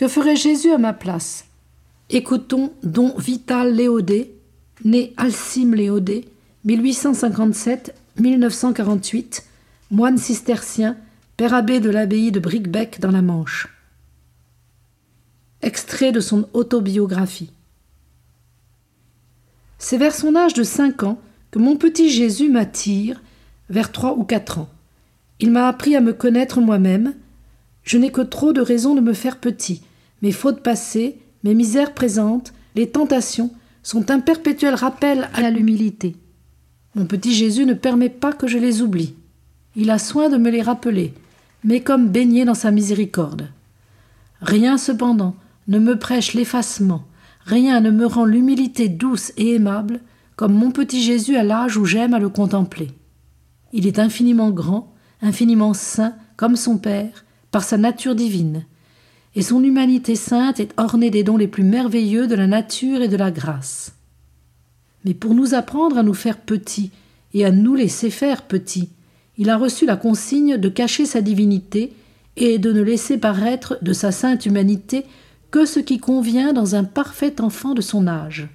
Que ferait Jésus à ma place? Écoutons Don Vital Léodé, né Alcime Léodé, 1857-1948, moine cistercien, père abbé de l'abbaye de Bricbec dans la Manche. Extrait de son autobiographie. C'est vers son âge de cinq ans que mon petit Jésus m'attire, vers trois ou quatre ans. Il m'a appris à me connaître moi-même. Je n'ai que trop de raisons de me faire petit. Mes fautes passées, mes misères présentes, les tentations sont un perpétuel rappel à l'humilité. Mon petit Jésus ne permet pas que je les oublie. Il a soin de me les rappeler, mais comme baigné dans sa miséricorde. Rien cependant ne me prêche l'effacement, rien ne me rend l'humilité douce et aimable comme mon petit Jésus à l'âge où j'aime à le contempler. Il est infiniment grand, infiniment saint, comme son Père, par sa nature divine, et son humanité sainte est ornée des dons les plus merveilleux de la nature et de la grâce. Mais pour nous apprendre à nous faire petits et à nous laisser faire petits, il a reçu la consigne de cacher sa divinité et de ne laisser paraître de sa sainte humanité que ce qui convient dans un parfait enfant de son âge.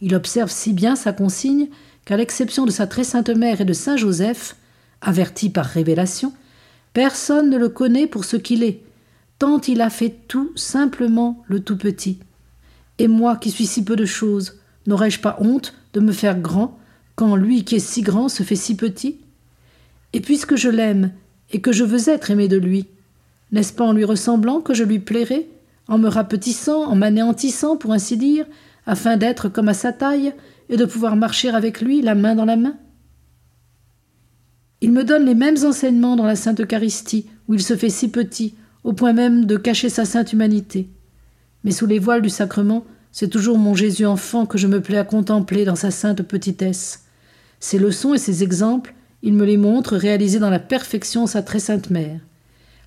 Il observe si bien sa consigne qu'à l'exception de sa très sainte mère et de saint Joseph, averti par révélation, personne ne le connaît pour ce qu'il est, tant il a fait tout simplement le tout petit. Et moi qui suis si peu de choses, n'aurais-je pas honte de me faire grand quand lui qui est si grand se fait si petit? Et puisque je l'aime et que je veux être aimé de lui, n'est-ce pas en lui ressemblant que je lui plairai, en me rapetissant, en m'anéantissant, pour ainsi dire, afin d'être comme à sa taille et de pouvoir marcher avec lui la main dans la main? Il me donne les mêmes enseignements dans la Sainte Eucharistie, où il se fait si petit, au point même de cacher sa sainte humanité. Mais sous les voiles du sacrement, c'est toujours mon Jésus enfant que je me plais à contempler dans sa sainte petitesse. Ses leçons et ses exemples, il me les montre réalisés dans la perfection sa très sainte mère.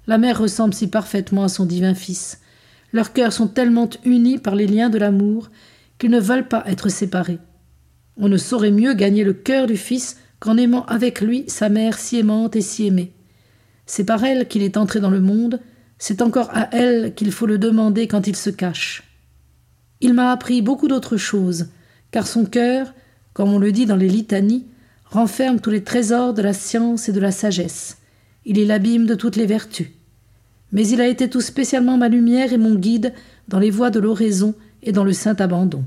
La mère ressemble si parfaitement à son divin Fils. Leurs cœurs sont tellement unis par les liens de l'amour qu'ils ne veulent pas être séparés. On ne saurait mieux gagner le cœur du Fils qu'en aimant avec lui sa mère si aimante et si aimée. C'est par elle qu'il est entré dans le monde, c'est encore à elle qu'il faut le demander quand il se cache. Il m'a appris beaucoup d'autres choses, car son cœur, comme on le dit dans les litanies, renferme tous les trésors de la science et de la sagesse. Il est l'abîme de toutes les vertus. Mais il a été tout spécialement ma lumière et mon guide dans les voies de l'oraison et dans le saint abandon.